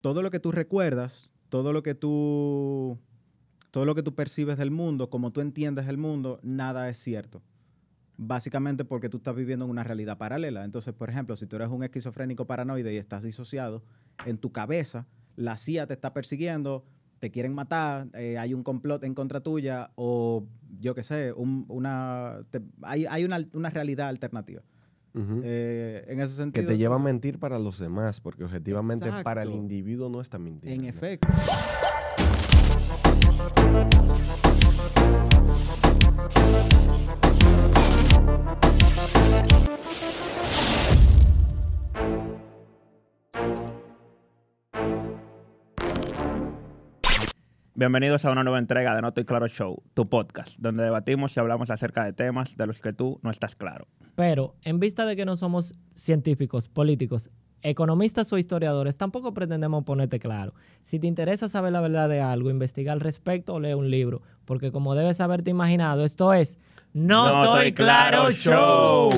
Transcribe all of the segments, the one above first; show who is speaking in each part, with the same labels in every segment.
Speaker 1: todo lo que tú recuerdas, todo lo que tú, todo lo que tú percibes del mundo, como tú entiendes el mundo, nada es cierto. Básicamente porque tú estás viviendo en una realidad paralela. Entonces, por ejemplo, si tú eres un esquizofrénico paranoide y estás disociado, en tu cabeza la CIA te está persiguiendo, te quieren matar, eh, hay un complot en contra tuya o yo qué sé, un- una, hay, hay una, una realidad alternativa. Eh, en ese
Speaker 2: que
Speaker 1: sentido.
Speaker 2: te lleva a mentir para los demás, porque objetivamente para el individuo no está mintiendo.
Speaker 1: En efecto.
Speaker 3: Bienvenidos a una nueva entrega de No Estoy Claro Show, tu podcast, donde debatimos y hablamos acerca de temas de los que tú no estás claro.
Speaker 4: Pero, en vista de que no somos científicos, políticos, economistas o historiadores, tampoco pretendemos ponerte claro. Si te interesa saber la verdad de algo, investiga al respecto o lee un libro, porque como debes haberte imaginado, esto es No, Estoy Claro Show.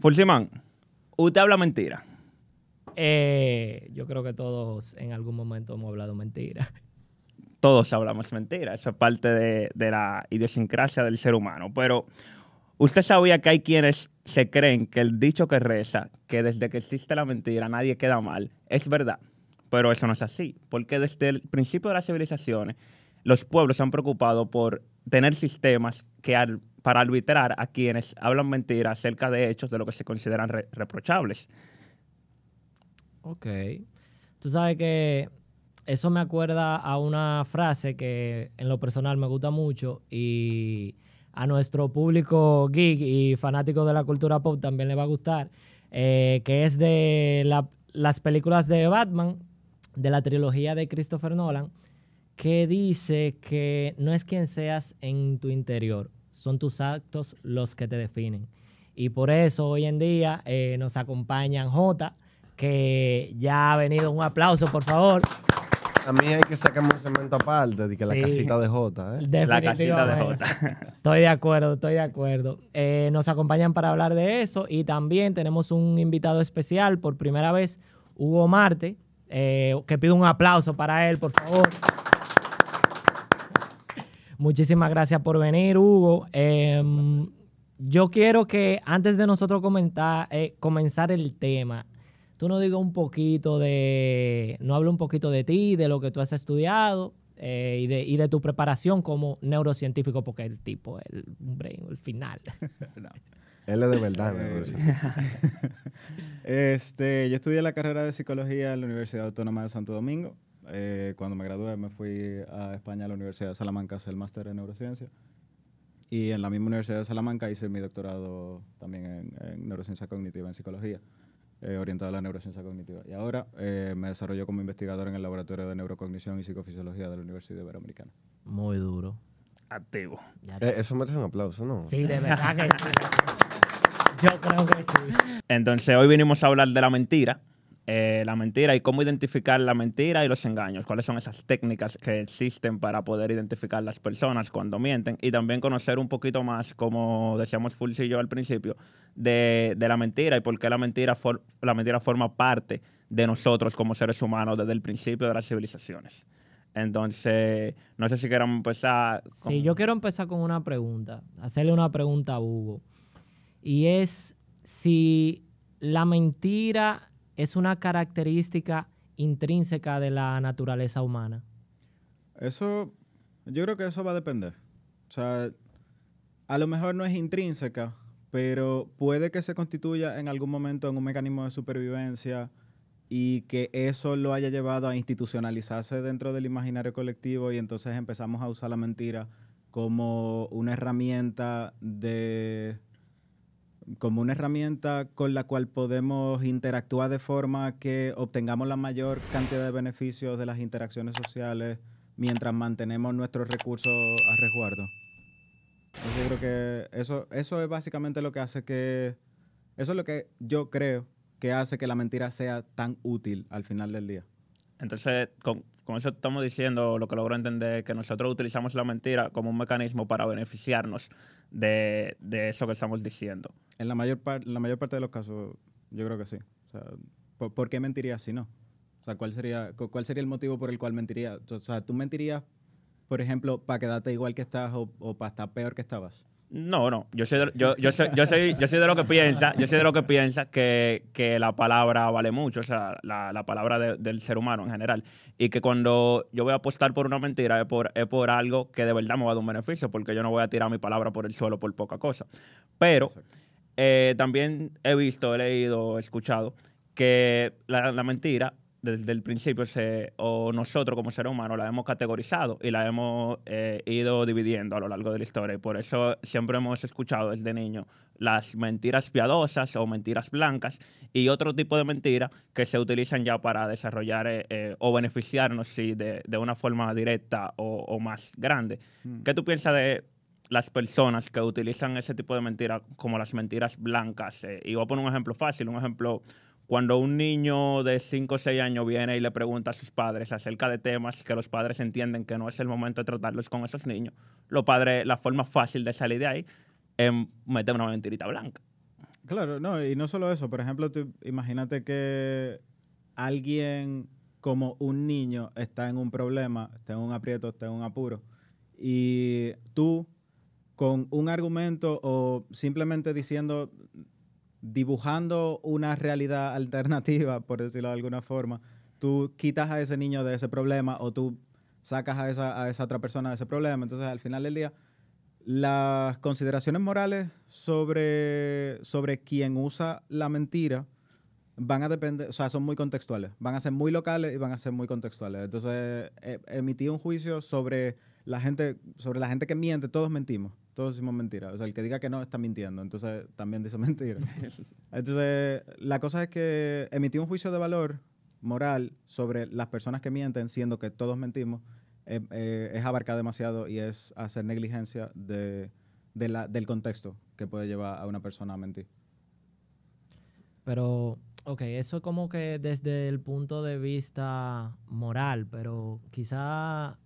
Speaker 3: Fulsimán, usted habla mentira.
Speaker 4: Eh, yo creo que todos en algún momento hemos hablado mentira.
Speaker 3: Todos hablamos mentira, eso es parte de, la idiosincrasia del ser humano. Pero usted sabía que hay quienes se creen que el dicho que reza, que desde que existe la mentira nadie queda mal, es verdad. Pero eso no es así, porque desde el principio de las civilizaciones, los pueblos se han preocupado por tener sistemas que para arbitrar a quienes hablan mentira acerca de hechos de lo que se consideran re- reprochables.
Speaker 4: Ok. Tú sabes que eso me acuerda a una frase que en lo personal me gusta mucho y a nuestro público geek y fanático de la cultura pop también le va a gustar, eh, que es de la- las películas de Batman, de la trilogía de Christopher Nolan, que dice que no es quien seas en tu interior, son tus actos los que te definen. Y por eso hoy en día eh, nos acompañan J, que ya ha venido. Un aplauso, por favor.
Speaker 2: A mí hay que sacarme un cemento aparte de que la
Speaker 4: Sí.
Speaker 2: casita de Jota, ¿eh?
Speaker 3: La casita de
Speaker 4: Definitivamente.
Speaker 3: Jota.
Speaker 4: Estoy de acuerdo, estoy de acuerdo. Eh, nos acompañan para hablar de eso y también tenemos un invitado especial por primera vez, Hugo Marte, eh, que pido un aplauso para él, por favor. Muchísimas gracias por venir, Hugo. Em, yo quiero que antes de nosotros comentar, eh, comenzar el tema, tú nos digas un poquito de, no hable un poquito de ti, de lo que tú has estudiado eh, y, de, y de tu preparación como neurocientífico, porque el tipo, el brain, el final.
Speaker 2: Él es de verdad,
Speaker 1: Eh,
Speaker 2: ¿no?
Speaker 1: Este, yo estudié la carrera de psicología en la Universidad Autónoma de Santo Domingo. Eh, cuando me gradué me fui a España a la Universidad de Salamanca a hacer el máster en neurociencia. Y en la misma Universidad de Salamanca hice mi doctorado también en, en neurociencia cognitiva, en psicología, eh, orientado a la neurociencia cognitiva. Y ahora eh, me desarrollo como investigador en el Laboratorio de Neurocognición y Psicofisiología de la Universidad Iberoamericana.
Speaker 4: Muy duro.
Speaker 3: Activo.
Speaker 2: Eh, eso merece un aplauso, ¿no?
Speaker 4: Sí, de verdad que sí. Yo creo que sí.
Speaker 3: Entonces, hoy vinimos a hablar de la mentira. Eh, la mentira y cómo identificar la mentira y los engaños. Cuáles son esas técnicas que existen para poder identificar las personas cuando mienten. Y también conocer un poquito más, como decíamos Fulci y yo al principio, de, de la mentira y por qué la mentira, la mentira forma parte de nosotros como seres humanos desde el principio de las civilizaciones. Entonces, no sé si queramos empezar.
Speaker 4: Sí, yo quiero empezar con una pregunta, hacerle una pregunta a Hugo. Y es si la mentira es una característica intrínseca de la naturaleza humana.
Speaker 1: Eso, yo creo que eso va a depender. O sea, a lo mejor no es intrínseca, pero puede que se constituya en algún momento en un mecanismo de supervivencia y que eso lo haya llevado a institucionalizarse dentro del imaginario colectivo y entonces empezamos a usar la mentira como una herramienta de como una herramienta con la cual podemos interactuar de forma que obtengamos la mayor cantidad de beneficios de las interacciones sociales mientras mantenemos nuestros recursos a resguardo. Yo creo que eso, eso es básicamente lo que hace que, eso es lo que yo creo que hace que la mentira sea tan útil al final del día.
Speaker 3: Entonces, con, con eso estamos diciendo, lo que logro entender, es que nosotros utilizamos la mentira como un mecanismo para beneficiarnos de, de eso que estamos diciendo.
Speaker 1: En la mayor, par- la mayor parte de los casos, yo creo que sí. O sea, ¿por, por qué mentirías si no? O sea, ¿cuál sería, cu- ¿cuál sería el motivo por el cual mentirías? O sea, ¿tú mentirías, por ejemplo, para quedarte igual que estás o, o para estar peor que estabas?
Speaker 3: No, no. Yo soy de, yo, yo soy, yo soy, yo soy de lo que piensa, yo soy de lo que piensa que, que la palabra vale mucho, o sea, la, la palabra de- del ser humano en general. Y que cuando yo voy a apostar por una mentira es por, es por algo que de verdad me va a dar un beneficio, porque yo no voy a tirar mi palabra por el suelo por poca cosa. Pero eh, también he visto, he leído, he escuchado que la, la mentira desde el principio se, o nosotros como seres humanos la hemos categorizado y la hemos eh, ido dividiendo a lo largo de la historia. Y por eso siempre hemos escuchado desde niño las mentiras piadosas o mentiras blancas y otro tipo de mentiras que se utilizan ya para desarrollar eh, eh, o beneficiarnos sí, de, de una forma directa o, o más grande. ¿Qué tú piensas de las personas que utilizan ese tipo de mentiras como las mentiras blancas? Eh, y voy a poner un ejemplo fácil, un ejemplo cuando un niño de 5 o 6 años viene y le pregunta a sus padres acerca de temas que los padres entienden que no es el momento de tratarlos con esos niños, los padres, la forma fácil de salir de ahí es meter una mentirita blanca.
Speaker 1: Claro, no, y no solo eso. Por ejemplo, imagínate que alguien como un niño está en un problema, está en un aprieto, está en un apuro, y tú con un argumento o simplemente diciendo, dibujando una realidad alternativa, por decirlo de alguna forma, tú quitas a ese niño de ese problema o tú sacas a esa, a esa otra persona de ese problema. Entonces, al final del día, las consideraciones morales sobre, sobre quien usa la mentira van a depender, o sea, son muy contextuales. Van a ser muy locales y van a ser muy contextuales. Entonces, e- emitir un juicio sobre la gente, sobre la gente que miente, todos mentimos, todos decimos mentiras. O sea, el que diga que no está mintiendo, entonces también dice mentira. Entonces, la cosa es que emitir un juicio de valor moral sobre las personas que mienten, siendo que todos mentimos, eh, eh, es abarcar demasiado y es hacer negligencia de, del contexto que puede llevar a una persona a mentir.
Speaker 4: Pero, ok, eso como que desde el punto de vista moral, pero quizá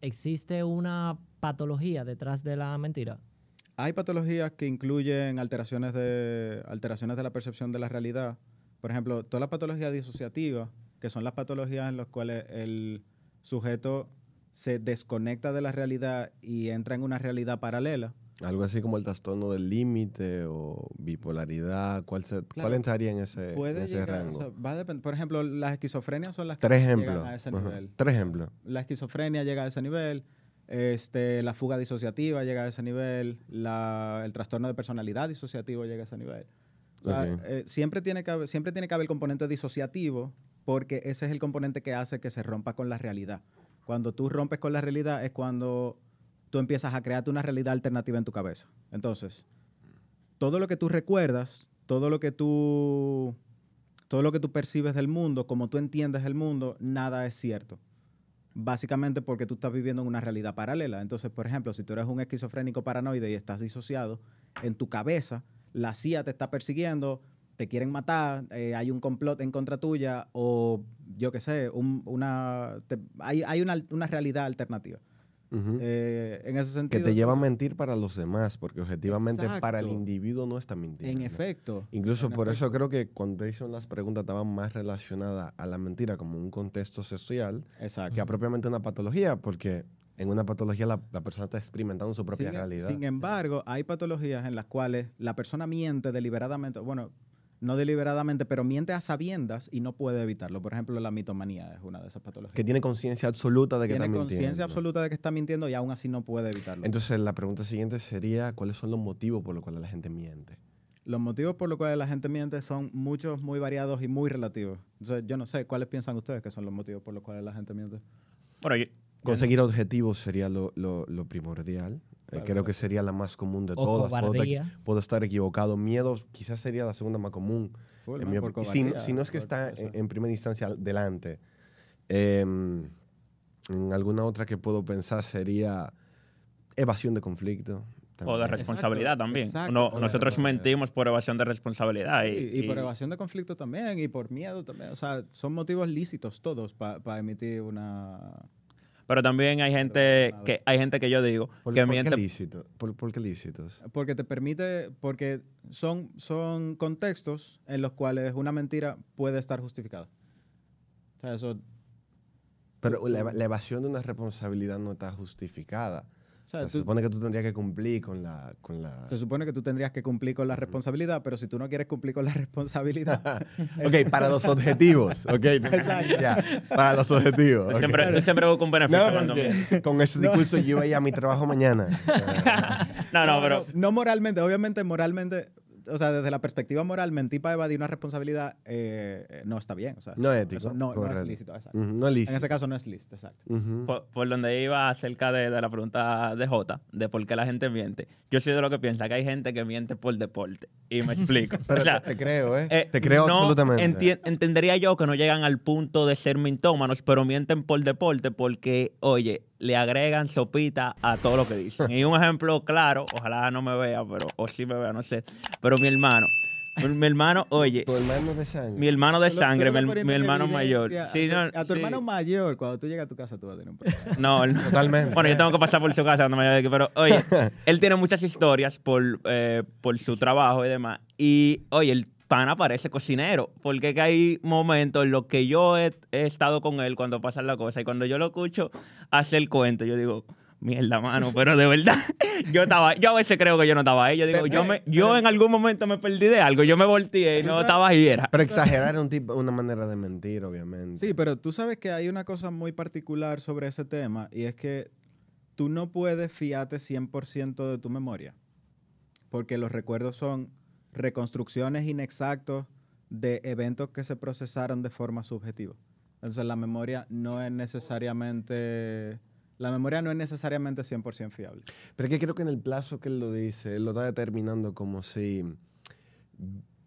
Speaker 4: existe una patología detrás de la mentira.
Speaker 1: Hay patologías que incluyen alteraciones de, alteraciones de la percepción de la realidad. Por ejemplo, todas las patologías disociativas, que son las patologías en las cuales el sujeto se desconecta de la realidad y entra en una realidad paralela.
Speaker 2: Algo así como el trastorno del límite o bipolaridad. ¿Cuál, se-
Speaker 1: Claro.
Speaker 2: cuál entraría en ese, en
Speaker 1: Puede
Speaker 2: ese
Speaker 1: llegar, o
Speaker 2: rango?
Speaker 1: sea, va a depender. Por ejemplo, las esquizofrenias son las que
Speaker 2: Tres
Speaker 1: llegan
Speaker 2: ejemplos.
Speaker 1: a ese
Speaker 2: Ajá.
Speaker 1: nivel.
Speaker 2: Tres ejemplos.
Speaker 1: La esquizofrenia llega a ese nivel, este, la fuga disociativa llega a ese nivel, la- el trastorno de personalidad disociativo llega a ese nivel. O sea,
Speaker 2: Ok.
Speaker 1: eh, siempre, tiene que haber, siempre tiene que haber el componente disociativo porque ese es el componente que hace que se rompa con la realidad. Cuando tú rompes con la realidad es cuando tú empiezas a crearte una realidad alternativa en tu cabeza. Entonces, todo lo que tú recuerdas, todo lo que tú, todo lo que tú percibes del mundo, como tú entiendes el mundo, nada es cierto. Básicamente porque tú estás viviendo en una realidad paralela. Entonces, por ejemplo, si tú eres un esquizofrénico paranoide y estás disociado, en tu cabeza la CIA te está persiguiendo, te quieren matar, eh, hay un complot en contra tuya o yo qué sé, un- una, hay, hay una, una realidad alternativa. Eh, en ese
Speaker 2: que te lleva a mentir para los demás, porque objetivamente para el individuo no está mintiendo.
Speaker 1: En efecto.
Speaker 2: Incluso
Speaker 1: en
Speaker 2: por eso creo que cuando te hicieron las preguntas estaban más relacionadas a la mentira como un contexto social
Speaker 1: Exacto.
Speaker 2: que a propiamente una patología, porque en una patología la, la persona está experimentando su propia
Speaker 1: sin, e-
Speaker 2: realidad.
Speaker 1: sin embargo, hay patologías en las cuales la persona miente deliberadamente, bueno, no deliberadamente, pero miente a sabiendas y no puede evitarlo. Por ejemplo, la mitomanía es una de esas patologías.
Speaker 2: que tiene conciencia absoluta de que
Speaker 1: Tiene
Speaker 2: está mintiendo.
Speaker 1: conciencia absoluta de que está mintiendo y aún así no puede evitarlo.
Speaker 2: Entonces la pregunta siguiente sería, ¿cuáles son los motivos por los cuales la gente miente?
Speaker 1: Los motivos por los cuales la gente miente son muchos, muy variados y muy relativos. Entonces, yo no sé, ¿cuáles piensan ustedes que son los motivos por los cuales la gente miente?
Speaker 3: Bueno, yo-
Speaker 2: Conseguir objetivos sería lo, lo- lo primordial. Eh,
Speaker 1: Claro,
Speaker 2: creo
Speaker 1: claro.
Speaker 2: que sería la más común de
Speaker 4: O
Speaker 2: todas. Puedo,
Speaker 4: cobardía.
Speaker 2: puedo estar equivocado. Miedo quizás sería la segunda más común.
Speaker 1: Full,
Speaker 2: En
Speaker 1: man,
Speaker 2: mi
Speaker 1: por
Speaker 2: si, no- si no es que está en, en primera instancia delante. Em, en alguna otra que puedo pensar sería evasión de conflicto.
Speaker 3: o de
Speaker 2: también.
Speaker 3: responsabilidad
Speaker 1: Exacto,
Speaker 3: también.
Speaker 1: exacto.
Speaker 3: No- nosotros mentimos por evasión de responsabilidad. Y,
Speaker 1: Y, y por evasión de conflicto también, y por miedo también. O sea, son motivos lícitos todos para emitir una...
Speaker 3: Pero también hay gente que hay gente que yo digo
Speaker 2: ¿Por,
Speaker 3: que
Speaker 2: por
Speaker 3: miente
Speaker 2: qué lícito? ¿Por, por qué lícitos?
Speaker 1: Porque te permite, porque son, son contextos en los cuales una mentira puede estar justificada. O sea, eso,
Speaker 2: Pero la, la evasión de una responsabilidad no está justificada.
Speaker 1: O sea,
Speaker 2: se
Speaker 1: tú-
Speaker 2: supone que tú tendrías que cumplir con la... Con la...
Speaker 1: se supone que tú tendrías que cumplir con la responsabilidad, pero si tú no quieres cumplir con la responsabilidad,
Speaker 2: ok, para los objetivos. Ok,
Speaker 1: Exacto.
Speaker 2: para los objetivos. ok.
Speaker 3: siempre, yo siempre busco un beneficio
Speaker 2: No,
Speaker 3: cuando
Speaker 2: porque con ese discurso yo iba a ir a mi trabajo mañana.
Speaker 3: No, no, pero
Speaker 1: no moralmente, obviamente moralmente, o sea, desde la perspectiva moral, mentir para evadir una responsabilidad eh, no está bien. O sea,
Speaker 2: No es ético,
Speaker 1: eso no, no es lícito, exacto.
Speaker 2: No es
Speaker 1: En
Speaker 2: lícito.
Speaker 1: ese caso no es lícito, exacto.
Speaker 3: Por, por donde iba acerca de, de la pregunta de Jota, de por qué la gente miente, yo soy de lo que piensa que hay gente que miente por deporte. Y me explico.
Speaker 2: Pero
Speaker 3: O sea,
Speaker 2: te, te creo, ¿eh?
Speaker 3: eh,
Speaker 2: te creo
Speaker 3: no
Speaker 2: absolutamente.
Speaker 3: enti- entendería yo que no llegan al punto de ser mintómanos, pero mienten por deporte porque, oye, le agregan sopita a todo lo que dicen. Y un ejemplo claro, ojalá no me vea, pero o sí me vea, no sé. Pero mi hermano, mi, mi hermano, oye,
Speaker 2: Tu hermano de sangre.
Speaker 3: mi hermano de sangre, mi, hermano mayor. Sí,
Speaker 1: a
Speaker 3: no,
Speaker 1: tu, a tu
Speaker 3: sí.
Speaker 1: hermano mayor, cuando tú llegas a tu casa, tú vas a tener un problema.
Speaker 3: No,
Speaker 2: Totalmente.
Speaker 3: Bueno, yo tengo que pasar por su casa aquí, pero oye, él tiene muchas historias por, eh, por su trabajo y demás. Y oye, el pana parece cocinero, porque es que hay momentos en los que yo he, he estado con él cuando pasan la cosa y cuando yo lo escucho hacer el cuento, yo digo, mierda, mano, pero de verdad, yo estaba, yo a veces creo que yo no estaba ahí, yo digo, yo, me, yo en algún momento me perdí de algo, yo me volteé y no estaba ahí, era.
Speaker 2: Pero exagerar es un tipo, una manera de mentir, obviamente.
Speaker 1: Sí, pero tú sabes que hay una cosa muy particular sobre ese tema y es que tú no puedes fiarte 100% de tu memoria porque los recuerdos son reconstrucciones inexactos de eventos que se procesaron de forma subjetiva. Entonces la memoria no es necesariamente la memoria no es necesariamente 100% fiable.
Speaker 2: Pero es que creo que en el plazo que él lo dice, él lo está determinando como si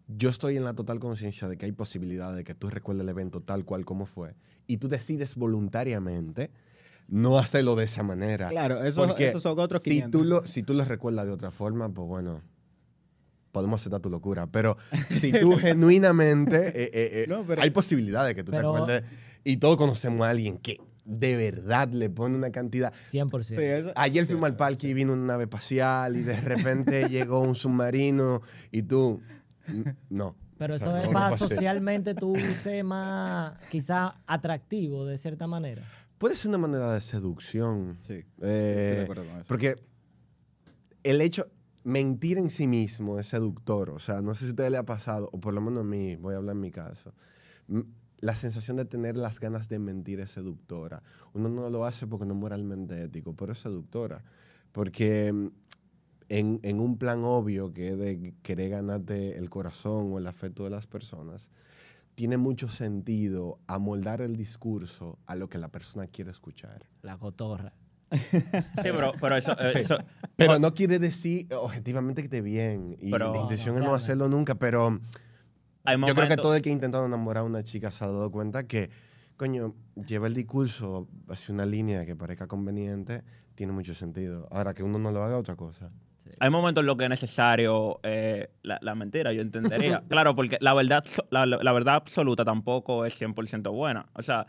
Speaker 2: yo estoy en la total conciencia de que hay posibilidad de que tú recuerdes el evento tal cual como fue y tú decides voluntariamente no hacerlo de esa manera.
Speaker 1: Claro, eso,
Speaker 2: Porque
Speaker 1: esos son otros
Speaker 2: si
Speaker 1: 500.
Speaker 2: tú, lo, si tú lo recuerdas de otra forma, pues bueno, podemos aceptar tu locura. Pero si tú genuinamente, eh, eh, eh,
Speaker 1: No, pero-
Speaker 2: hay posibilidades de que tú
Speaker 4: Pero-
Speaker 2: te acuerdes. Y todos conocemos a alguien que de verdad le pone una cantidad.
Speaker 4: 100%.
Speaker 1: Sí, eso-
Speaker 2: Ayer fuimos al parque y vino una nave espacial y de repente llegó un submarino y tú, "N- no.
Speaker 4: Pero
Speaker 2: O
Speaker 4: eso es
Speaker 2: no, no
Speaker 4: para
Speaker 2: pasé".
Speaker 4: socialmente tú ser más, quizá atractivo de cierta manera.
Speaker 2: Puede ser una manera de seducción.
Speaker 1: Sí, estoy
Speaker 2: eh,
Speaker 1: de acuerdo con eso.
Speaker 2: porque el hecho, mentir en sí mismo es seductor. O sea, no sé si a ustedes le ha pasado, o por lo menos a mí, voy a hablar en mi caso. La sensación de tener las ganas de mentir es seductora. Uno no lo hace porque no es moralmente ético, pero es seductora. Porque mm, en, en un plan obvio que es de querer ganarte el corazón o el afecto de las personas, tiene mucho sentido amoldar el discurso a lo que la persona quiere escuchar.
Speaker 4: La cotorra.
Speaker 3: Sí, pero, pero eso, eh, eso-
Speaker 2: Pero no quiere decir objetivamente que esté bien. Y
Speaker 3: Pero-
Speaker 2: la intención
Speaker 4: No, no,
Speaker 2: es no hacerlo nunca, pero
Speaker 3: hay
Speaker 2: yo creo que todo el que ha intentado enamorar a una chica se ha dado cuenta que, coño, lleva el discurso hacia una línea que parezca conveniente, tiene mucho sentido. Ahora que uno no lo haga, otra cosa.
Speaker 3: Hay momentos en los que es necesario eh, la, la mentira, yo entendería. claro, porque la verdad, la, la- verdad absoluta tampoco es 100% buena. O sea,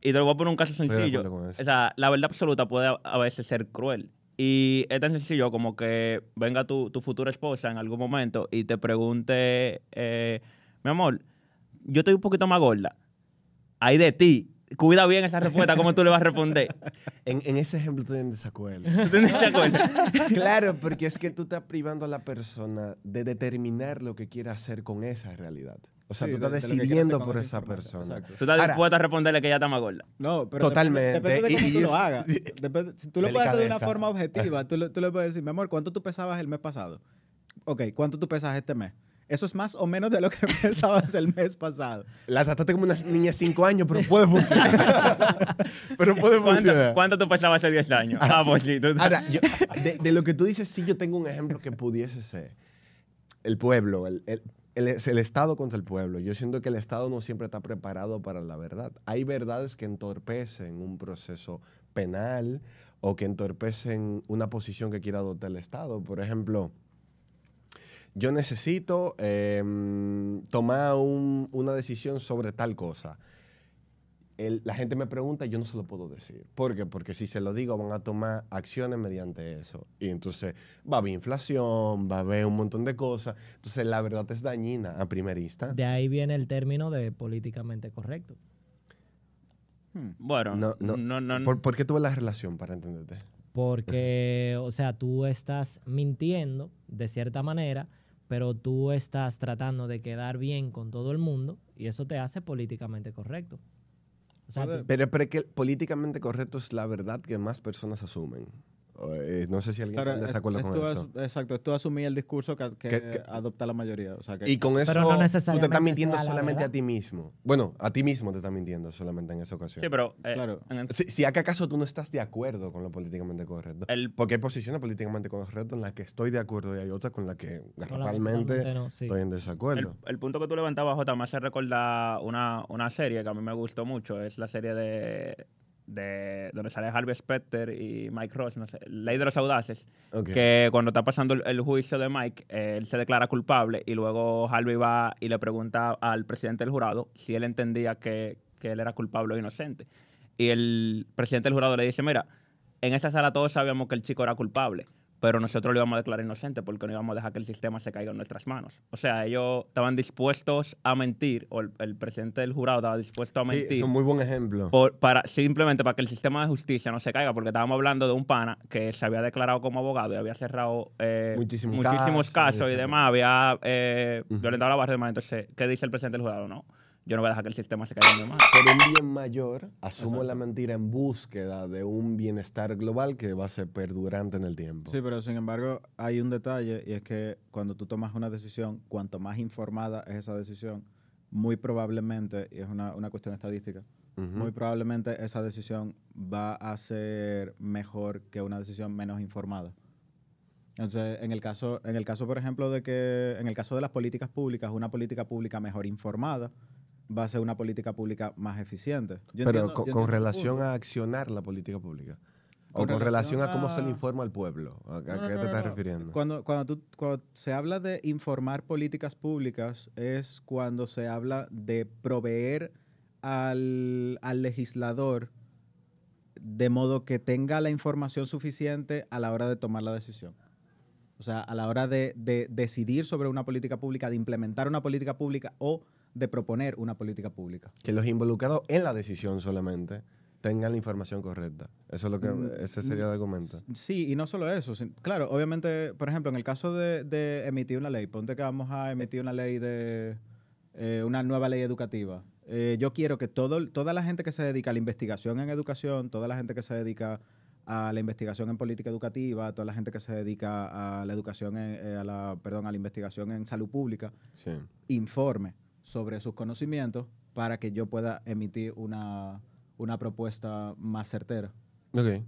Speaker 3: y te lo voy a poner un caso
Speaker 2: de
Speaker 3: sencillo.
Speaker 2: acuerdo con eso.
Speaker 3: O sea, la verdad absoluta puede a, a veces ser cruel. Y es tan sencillo como que venga tu, tu futura esposa en algún momento y te pregunte, eh, mi amor, yo estoy un poquito más gorda. Hay de ti. Cuida bien esa respuesta, cómo tú le vas a responder.
Speaker 2: En, en ese ejemplo estoy en desacuerdo.
Speaker 3: ¿Tú
Speaker 2: claro, porque es que tú estás privando a la persona de determinar lo que quiere hacer con esa realidad. O sea,
Speaker 1: Sí,
Speaker 2: tú estás
Speaker 1: de
Speaker 2: decidiendo por
Speaker 1: esa
Speaker 2: persona.
Speaker 1: exacto.
Speaker 3: Tú estás
Speaker 2: Ahora-
Speaker 3: dispuesta a responderle que ella está más gorda.
Speaker 1: No, pero
Speaker 2: Totalmente.
Speaker 1: Depende, depende de cómo
Speaker 2: Y-
Speaker 1: tú
Speaker 2: y
Speaker 1: lo hagas. Depende- si tú lo puedes hacer de una forma objetiva, tú, le- tú le puedes decir, mi amor, ¿cuánto tú pesabas el mes pasado? Ok, ¿cuánto tú pesas este mes? Eso es más o menos de lo que pesabas el mes pasado.
Speaker 2: La trataste como una niña de 5 años, pero puede funcionar. pero puede
Speaker 3: ¿Cuánto,
Speaker 2: funcionar.
Speaker 3: cuánto tú pesabas hace 10 años? Ah, pues sí. Tú,
Speaker 2: Ahora, yo- de, de lo que tú dices, sí, yo tengo un ejemplo que pudiese ser. El pueblo, el, el- el- el Estado contra el pueblo. Yo siento que el Estado no siempre está preparado para la verdad. Hay verdades que entorpecen un proceso penal o que entorpecen una posición que quiera adoptar el Estado. Por ejemplo, yo necesito em, tomar un- una decisión sobre tal cosa. el- la gente me pregunta y yo no se lo puedo decir. ¿Por qué? Porque si se lo digo van a tomar acciones mediante eso. Y entonces va a haber inflación, va a haber un montón de cosas. Entonces la verdad es dañina a primera instancia.
Speaker 4: De ahí viene el término de políticamente correcto.
Speaker 1: Hmm.
Speaker 3: Bueno,
Speaker 2: No, no.
Speaker 3: no, no,
Speaker 2: ¿Por, por qué tuve la relación para entenderte?
Speaker 4: Porque, o sea, tú estás mintiendo de cierta manera, pero tú estás tratando de quedar bien con todo el mundo y eso te hace políticamente correcto. O sea,
Speaker 1: Puede-
Speaker 4: tú-
Speaker 2: Pero, pero que políticamente correcto es la verdad que más personas asumen. Eh, no sé si alguien
Speaker 1: Claro,
Speaker 2: está en
Speaker 1: es-
Speaker 2: desacuerdo
Speaker 1: es
Speaker 2: con eso.
Speaker 1: as- exacto, es tú asumir el discurso que, que
Speaker 2: Que- que-
Speaker 1: adopta la mayoría. O sea, que,
Speaker 2: Y con eso
Speaker 4: Pero no
Speaker 2: tú te estás mintiendo solamente a ti mismo. Bueno, a ti mismo te estás mintiendo solamente en esa ocasión.
Speaker 3: Sí, pero eh,
Speaker 1: Claro.
Speaker 3: el-
Speaker 2: Si, acaso tú no estás de acuerdo con lo políticamente correcto.
Speaker 3: el-
Speaker 2: Porque hay posiciones políticamente correctas en las que estoy de acuerdo y hay otras con las que realmente
Speaker 4: totalmente no, sí.
Speaker 2: estoy en
Speaker 3: el,
Speaker 2: desacuerdo.
Speaker 3: el punto que tú levantabas, Jota, me hace recordar una, una serie que a mí me gustó mucho. Es la serie de, de donde sale Harvey Specter y Mike Ross, no sé, Ley de los Audaces. Que cuando está pasando el, el juicio de Mike, eh, él se declara culpable y luego Harvey va y le pregunta al presidente del jurado si él entendía que, que él era culpable o inocente. Y el presidente del jurado le dice, mira, en esa sala todos sabíamos que el chico era culpable, pero nosotros lo íbamos a declarar inocente porque no íbamos a dejar que el sistema se caiga en nuestras manos. O sea, ellos estaban dispuestos a mentir, o el, el presidente del jurado estaba dispuesto a
Speaker 2: Sí,
Speaker 3: mentir.
Speaker 2: es un muy buen ejemplo.
Speaker 3: Por- para, simplemente para que el sistema de justicia no se caiga, porque estábamos hablando de un pana que se había declarado como abogado y había cerrado eh,
Speaker 2: Muchísimos
Speaker 3: muchísimos
Speaker 2: casos,
Speaker 3: casos y
Speaker 2: sí.
Speaker 3: demás, había eh, violentado la barra de demás. Entonces, ¿qué dice el presidente del jurado? No, yo no voy a dejar que el sistema se caiga mano.
Speaker 2: Por un bien mayor, asumo
Speaker 1: Exacto.
Speaker 2: la mentira en búsqueda de un bienestar global que va a ser perdurante en el tiempo.
Speaker 1: Sí, pero sin embargo hay un detalle y es que cuando tú tomas una decisión, cuanto más informada es esa decisión, muy probablemente, y es una, una cuestión estadística, muy probablemente esa decisión va a ser mejor que una decisión menos informada. Entonces, en el caso, en el caso, por ejemplo, de que, en el caso de las políticas públicas, una política pública mejor informada va a ser una política pública más eficiente. Yo
Speaker 2: Pero
Speaker 1: entiendo-
Speaker 2: con,
Speaker 1: yo
Speaker 2: relación a accionar la política pública. O
Speaker 1: Con
Speaker 2: relación
Speaker 1: relación
Speaker 2: a cómo se le informa al pueblo. ¿A, a
Speaker 1: No,
Speaker 2: qué
Speaker 1: no,
Speaker 2: te estás refiriendo?
Speaker 1: Cuando, cuando, tú- cuando se habla de informar políticas públicas es cuando se habla de proveer al, al legislador de modo que tenga la información suficiente a la hora de tomar la decisión. O sea, a la hora de, de decidir sobre una política pública, de implementar una política pública o de proponer una política pública.
Speaker 2: Que los involucrados en la decisión solamente tengan la información correcta. Eso es lo que,
Speaker 1: Mm,
Speaker 2: ese sería el argumento.
Speaker 1: Sí, y no solo eso. Claro, obviamente, por ejemplo, en el caso de, de emitir una ley, ponte que vamos a emitir una ley de eh, una nueva ley educativa. Eh, yo quiero que todo, toda la gente que se dedica a la investigación en educación, toda la gente que se dedica a la investigación en política educativa, toda la gente que se dedica a la educación, en- eh, a la, perdón, a la investigación en salud pública,
Speaker 2: Sí.
Speaker 1: informe sobre sus conocimientos para que yo pueda emitir una, una propuesta más certera.
Speaker 2: Ok,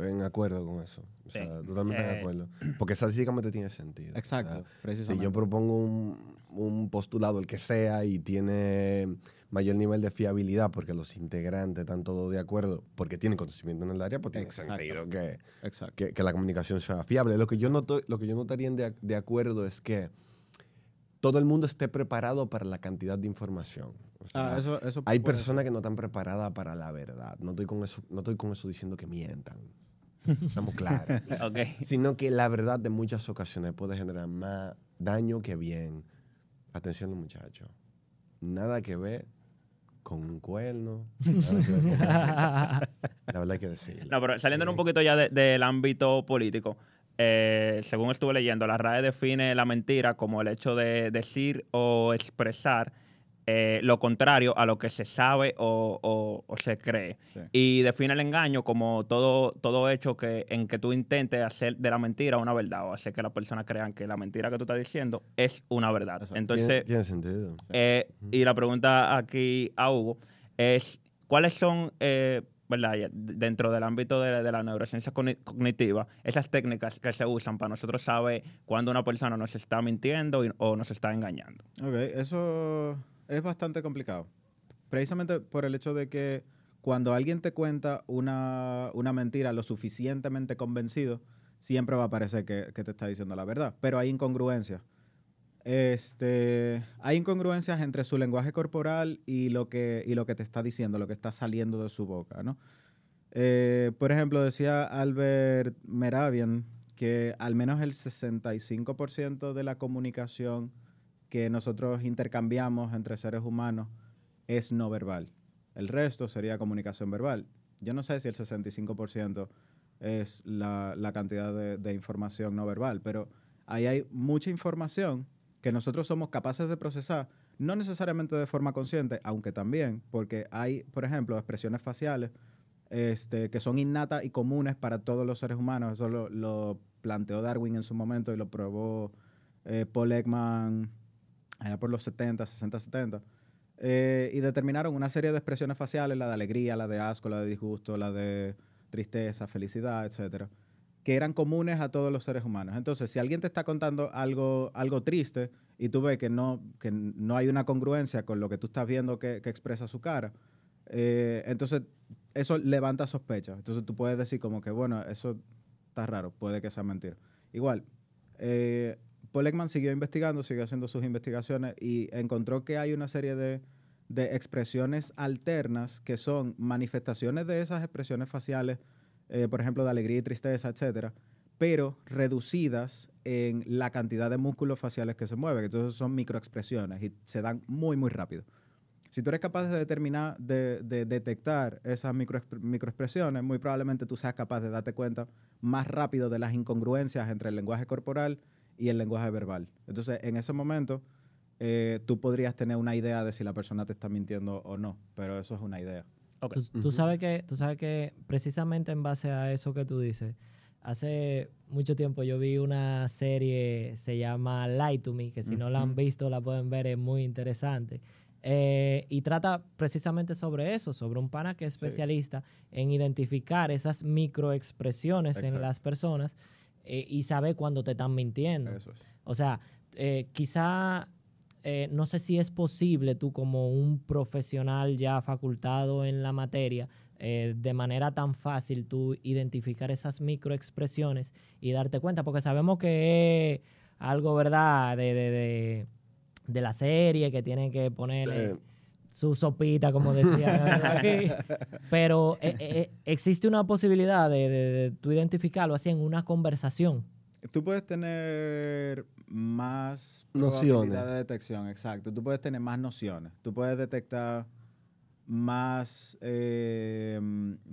Speaker 2: en acuerdo con eso. O
Speaker 3: Sí.
Speaker 2: sea, totalmente de
Speaker 3: Eh,
Speaker 2: acuerdo. Porque estadísticamente tiene sentido. O
Speaker 1: Exacto,
Speaker 2: sea,
Speaker 1: precisamente.
Speaker 2: Si yo propongo un, un postulado, el que sea, y tiene mayor nivel de fiabilidad porque los integrantes están todos de acuerdo, porque tienen conocimiento en el área, pues tiene
Speaker 1: Exacto.
Speaker 2: sentido que, que, que la comunicación sea fiable. Lo que yo no, to- lo que yo no estaría de, de acuerdo es que todo el mundo esté preparado para la cantidad de información. O sea,
Speaker 1: Ah, eso, eso
Speaker 2: hay personas que no están preparadas para la verdad. No estoy con eso, no estoy con eso diciendo que mientan. Estamos claros.
Speaker 3: Ok.
Speaker 2: Sino que la verdad de muchas ocasiones puede generar más daño que bien. Atención muchachos. Nada que ver con un cuerno. nada que ver con- La verdad hay que decirlo.
Speaker 3: No, pero saliendo un poquito ya de- del ámbito político, eh, según estuve leyendo, la RAE define la mentira como el hecho de decir o expresar eh, lo contrario a lo que se sabe o, o- o se cree.
Speaker 1: Sí.
Speaker 3: Y define el engaño como todo, todo hecho que, en que tú intentes hacer de la mentira una verdad o hacer que las personas crean que la mentira que tú estás diciendo es una verdad.
Speaker 1: Exacto.
Speaker 3: Entonces,
Speaker 2: tiene, tiene sentido.
Speaker 3: eh, y la pregunta aquí a Hugo es, ¿cuáles son, eh, verdad, dentro del ámbito de, de la neurociencia cogni- cognitiva, esas técnicas que se usan para nosotros saber cuándo una persona nos está mintiendo o nos está engañando?
Speaker 1: Ok, eso es bastante complicado. Precisamente por el hecho de que cuando alguien te cuenta una, una mentira lo suficientemente convencido, siempre va a parecer que, que te está diciendo la verdad. Pero hay incongruencias. Este, hay incongruencias entre su lenguaje corporal y lo, que, y lo que te está diciendo, lo que está saliendo de su boca, ¿no? Eh, por ejemplo, decía Albert Meravian que al menos el 65% de la comunicación que nosotros intercambiamos entre seres humanos es no verbal. El resto sería comunicación verbal. Yo no sé si el 65% es la, la cantidad de, de información no verbal, pero ahí hay mucha información que nosotros somos capaces de procesar, no necesariamente de forma consciente, aunque también, porque hay, por ejemplo, expresiones faciales este, que son innatas y comunes para todos los seres humanos. Eso lo, planteó Darwin en su momento y lo probó eh, Paul Ekman allá por los 70, 60, 70. Eh, y determinaron una serie de expresiones faciales, la de alegría, la de asco, la de disgusto, la de tristeza, felicidad, etcétera, que eran comunes a todos los seres humanos. Entonces, si alguien te está contando algo, algo triste y tú ves que no, que no hay una congruencia con lo que tú estás viendo que, expresa su cara, eh, entonces eso levanta sospechas. Entonces tú puedes decir como que, bueno, eso está raro, puede que sea mentira. Igual, eh, siguió investigando, siguió haciendo sus investigaciones y encontró que hay una serie de, de expresiones alternas que son manifestaciones de esas expresiones faciales, eh, por ejemplo, de alegría y tristeza, etcétera, pero reducidas en la cantidad de músculos faciales que se mueven. Entonces son microexpresiones y se dan muy, muy rápido. Si tú eres capaz de determinar, de, de detectar esas microexp- microexpresiones, muy probablemente tú seas capaz de darte cuenta más rápido de las incongruencias entre el lenguaje corporal y el lenguaje verbal. Entonces, en ese momento, eh, tú podrías tener una idea de si la persona te está mintiendo o no, pero eso es una idea.
Speaker 4: Tú, tú sabes que, tú sabes que precisamente en base a eso que tú dices, hace mucho tiempo yo vi una serie, se llama Lie to Me, que si no la han visto la pueden ver, es muy interesante. Eh, y trata precisamente sobre eso, sobre un pana que es
Speaker 1: Sí.
Speaker 4: especialista en identificar esas microexpresiones en
Speaker 1: Exacto.
Speaker 4: las personas eh, y sabe cuando te están mintiendo.
Speaker 1: Eso es.
Speaker 4: O sea, eh, quizá eh, no sé si es posible tú como un profesional ya facultado en la materia, eh, de manera tan fácil tú identificar esas microexpresiones y darte cuenta, porque sabemos que es algo, ¿verdad?, de, de, de, de la serie, que tienen que ponerle
Speaker 2: Eh,
Speaker 4: su sopita, como decía aquí. Pero eh, eh, existe una posibilidad de, de- de tú identificarlo así en una conversación.
Speaker 1: Tú puedes tener más
Speaker 2: Nociones.
Speaker 1: de detección, exacto. Tú puedes tener más nociones. Tú puedes detectar más, eh,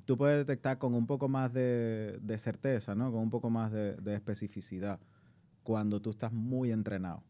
Speaker 1: tú puedes detectar con un poco más de, de certeza, ¿no? Con un poco más de, de especificidad cuando tú estás muy entrenado.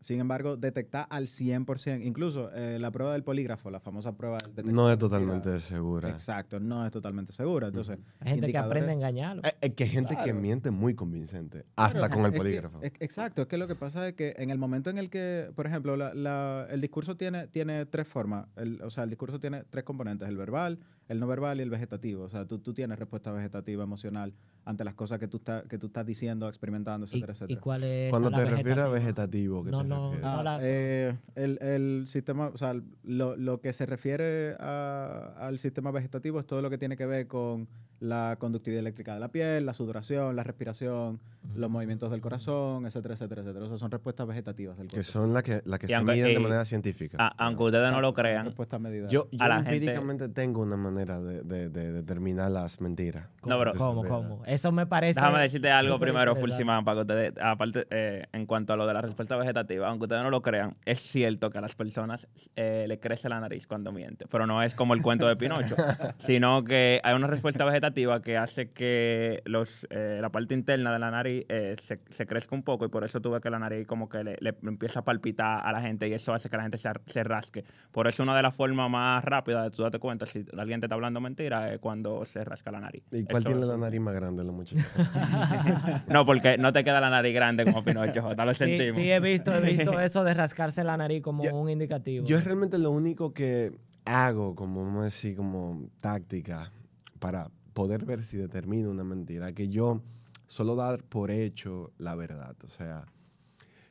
Speaker 1: Sin embargo, detectar al 100%, incluso eh, la prueba del polígrafo, la famosa prueba del detector
Speaker 2: no es totalmente segura.
Speaker 1: Exacto, no es totalmente segura. Entonces,
Speaker 4: Hay gente que aprende a engañarlo.
Speaker 2: Eh, Es que hay gente que
Speaker 1: Claro.
Speaker 2: miente muy convincente, hasta
Speaker 1: Claro,
Speaker 2: con el
Speaker 1: es que-
Speaker 2: polígrafo.
Speaker 1: es- exacto, es que lo que pasa es que en el momento en el que, por ejemplo, la- la- el discurso tiene, tiene tres formas. El- o sea, el discurso tiene tres componentes, el verbal, el no verbal y el vegetativo. O sea, tú, tú tienes respuesta vegetativa, emocional, ante las cosas que tú, estás que tú estás diciendo, experimentando,
Speaker 4: ¿Y,
Speaker 1: etcétera,
Speaker 4: y
Speaker 1: etcétera.
Speaker 4: cuál es
Speaker 2: Cuando te refieres a vegetativo, ¿qué
Speaker 4: No,
Speaker 2: te
Speaker 4: no,
Speaker 2: refieres?
Speaker 4: no.
Speaker 1: Ah,
Speaker 4: la-
Speaker 1: eh, el, el sistema, o sea, lo, lo que se refiere a- al sistema vegetativo es todo lo que tiene que ver con la conductividad eléctrica de la piel, la sudoración, la respiración, los movimientos del corazón, etcétera, etcétera, etcétera. O sea, son respuestas vegetativas del
Speaker 2: Que
Speaker 1: cuerpo.
Speaker 2: son las que, la que
Speaker 3: Y
Speaker 2: se
Speaker 3: aunque-
Speaker 2: miden de
Speaker 3: eh,
Speaker 2: manera científica.
Speaker 3: A- aunque ustedes no lo crean,
Speaker 1: respuestas medidas.
Speaker 2: yo yo
Speaker 3: a gente-
Speaker 2: empíricamente tengo una manera de, de- de determinar las mentiras.
Speaker 3: No, pero-
Speaker 4: ¿Cómo, cómo? Eso me parece...
Speaker 3: Déjame decirte algo primero. Fulsimán, para que ustedes, aparte, eh, en cuanto a lo de la respuesta vegetativa, aunque ustedes no lo crean, es cierto que a las personas eh, le crece la nariz cuando mienten, pero no es como el cuento de Pinocho, sino que hay una respuesta vegetativa que hace que los, eh, la parte interna de la nariz eh, se, se crezca un poco y por eso tú ves que la nariz como que le, le empieza a palpitar a la gente y eso hace que la gente se, rasque. Por eso una de las formas más rápidas de tú darte cuenta si alguien te está hablando mentira es cuando se rasca la nariz.
Speaker 2: ¿Y cuál
Speaker 3: Eso-
Speaker 2: tiene la nariz más grande, los muchachos?
Speaker 3: no, porque no te queda la nariz grande como Pinocho, Jota, lo sentimos.
Speaker 4: sí, he visto, he visto eso de rascarse la nariz como
Speaker 2: Yo-
Speaker 4: un indicativo.
Speaker 2: Yo realmente lo único que hago, como vamos a decir, como táctica para poder ver si determino una mentira, que yo solo dar por hecho la verdad. O sea,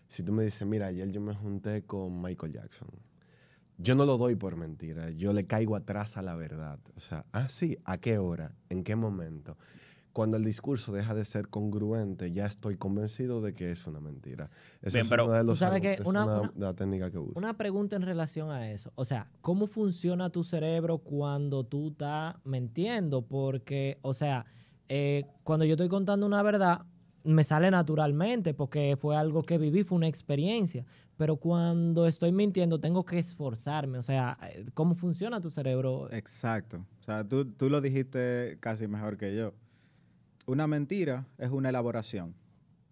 Speaker 2: si tú me dices, mira, ayer yo me junté con Michael Jackson, yo no lo doy por mentira, yo le caigo atrás a la verdad. O sea, ah, sí, ¿a qué hora? ¿En qué momento? Cuando el discurso deja de ser congruente, ya estoy convencido de que es una mentira. Eso
Speaker 3: Bien,
Speaker 2: es
Speaker 3: pero-
Speaker 2: una de, los,
Speaker 4: sabes que una-
Speaker 2: una
Speaker 4: una-
Speaker 2: de las técnicas que uso.
Speaker 4: Una pregunta en relación a eso. O sea, ¿cómo funciona tu cerebro cuando tú estás mintiendo? Porque, o sea, eh, cuando yo estoy contando una verdad, me sale naturalmente porque fue algo que viví, fue una experiencia. Pero cuando estoy mintiendo, tengo que esforzarme. O sea, eh, ¿cómo funciona tu cerebro?
Speaker 1: Exacto. O sea, tú, tú lo dijiste casi mejor que yo. Una mentira es una elaboración.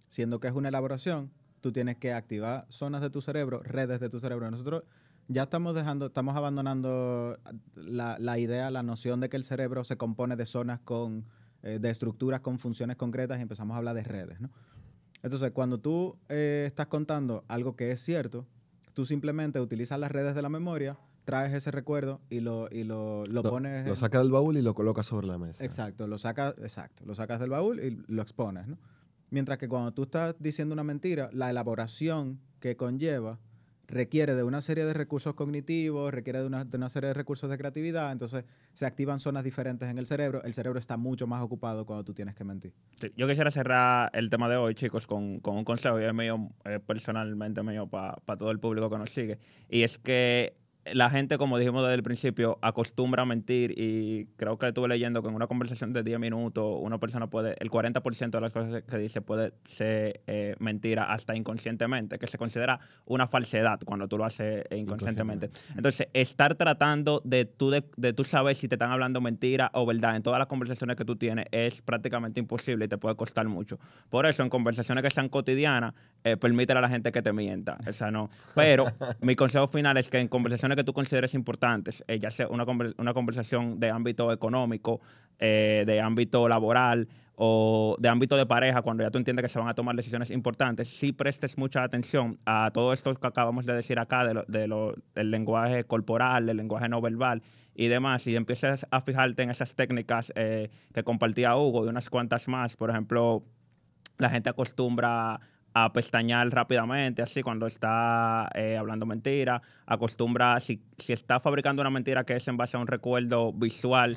Speaker 1: Siendo que es una elaboración, tú tienes que activar zonas de tu cerebro, redes de tu cerebro. Nosotros ya estamos dejando, estamos abandonando la, idea, la noción de que el cerebro se compone de zonas con, eh, de estructuras con funciones concretas y empezamos a hablar de redes, ¿no? Entonces, cuando tú eh, estás contando algo que es cierto, tú simplemente utilizas las redes de la memoria, traes ese recuerdo y lo, y lo, lo,
Speaker 2: Lo,
Speaker 1: pones...
Speaker 2: lo sacas del baúl y lo colocas sobre la mesa.
Speaker 1: Exacto, lo sacas, exacto, lo sacas del baúl y lo expones, ¿no? Mientras que cuando tú estás diciendo una mentira, la elaboración que conlleva requiere de una serie de recursos cognitivos, requiere de una, de una serie de recursos de creatividad, entonces se activan zonas diferentes en el cerebro, el cerebro está mucho más ocupado cuando tú tienes que mentir.
Speaker 3: Sí, Yo quisiera cerrar el tema de hoy, chicos, con, con un consejo, y es mío, eh, personalmente mío, para todo el público que nos sigue. Y es que la gente, como dijimos desde el principio, acostumbra a mentir y creo que estuve leyendo que en una conversación de 10 minutos una persona puede, el 40% de las cosas que dice puede ser eh, mentira hasta inconscientemente, que se considera una falsedad cuando tú lo haces eh, inconscientemente. Entonces, estar tratando de tú, de, de tú saber si te están hablando mentira o verdad en todas las conversaciones que tú tienes es prácticamente imposible y te puede costar mucho. Por eso, en conversaciones que sean cotidianas, eh, permítele a la gente que te mienta. O sea, no. Pero mi consejo final es que en conversaciones que tú consideres importantes, eh, ya sea una, una conversación de ámbito económico, eh, de ámbito laboral o de ámbito de pareja, cuando ya tú entiendes que se van a tomar decisiones importantes, sí prestes mucha atención a todo esto que acabamos de decir acá, de del lenguaje corporal, del lenguaje no verbal y demás, y empieces a fijarte en esas técnicas eh, que compartía Hugo y unas cuantas más. Por ejemplo, la gente acostumbra a pestañear rápidamente, así cuando está eh, hablando mentira, acostumbra, si, si está fabricando una mentira que es en base a un recuerdo visual,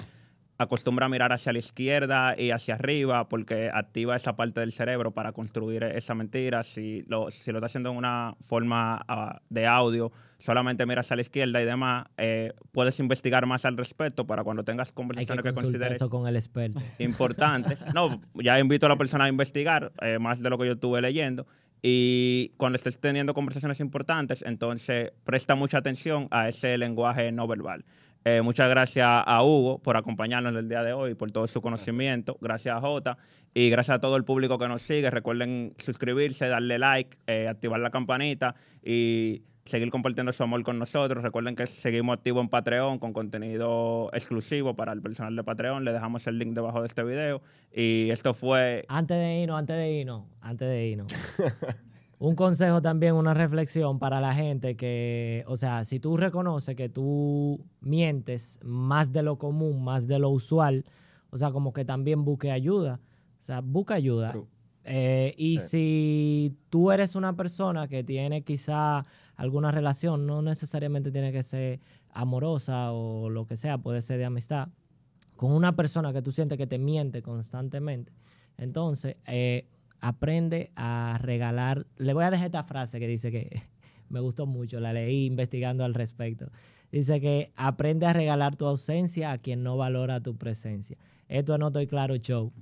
Speaker 3: acostumbra a mirar hacia la izquierda y hacia arriba porque activa esa parte del cerebro para construir esa mentira. Si lo, si lo está haciendo en una forma ah, de audio, solamente mira hacia la izquierda y demás, eh, puedes investigar más al respecto para cuando tengas
Speaker 4: Hay que
Speaker 3: conversaciones que, consideres
Speaker 4: eso con el experto.
Speaker 3: importantes. No, ya invito a la persona a investigar eh, más de lo que yo estuve leyendo. Y cuando estés teniendo conversaciones importantes, entonces presta mucha atención a ese lenguaje no verbal. Eh, muchas gracias a Hugo por acompañarnos el día de hoy, por todo su conocimiento. Gracias a Jota y gracias a todo el público que nos sigue. Recuerden suscribirse, darle like, eh, activar la campanita y seguir compartiendo su amor con nosotros. Recuerden que seguimos activos en Patreon con contenido exclusivo para el personal de Patreon. Le dejamos el link debajo de este video. Y esto fue
Speaker 4: Antes de irnos, antes de irnos, antes de irnos. Un consejo también, una reflexión para la gente que, o sea, si tú reconoces que tú mientes más de lo común, más de lo usual, o sea, como que también busque ayuda. O sea, busca ayuda. Eh, y
Speaker 2: Sí.
Speaker 4: si tú eres una persona que tiene quizá alguna relación, no necesariamente tiene que ser amorosa o lo que sea, puede ser de amistad, con una persona que tú sientes que te miente constantemente, entonces eh, aprende a regalar. Le voy a dejar esta frase que dice que me gustó mucho, la leí investigando al respecto. Dice que aprende a regalar tu ausencia a quien no valora tu presencia. Esto no estoy claro, show.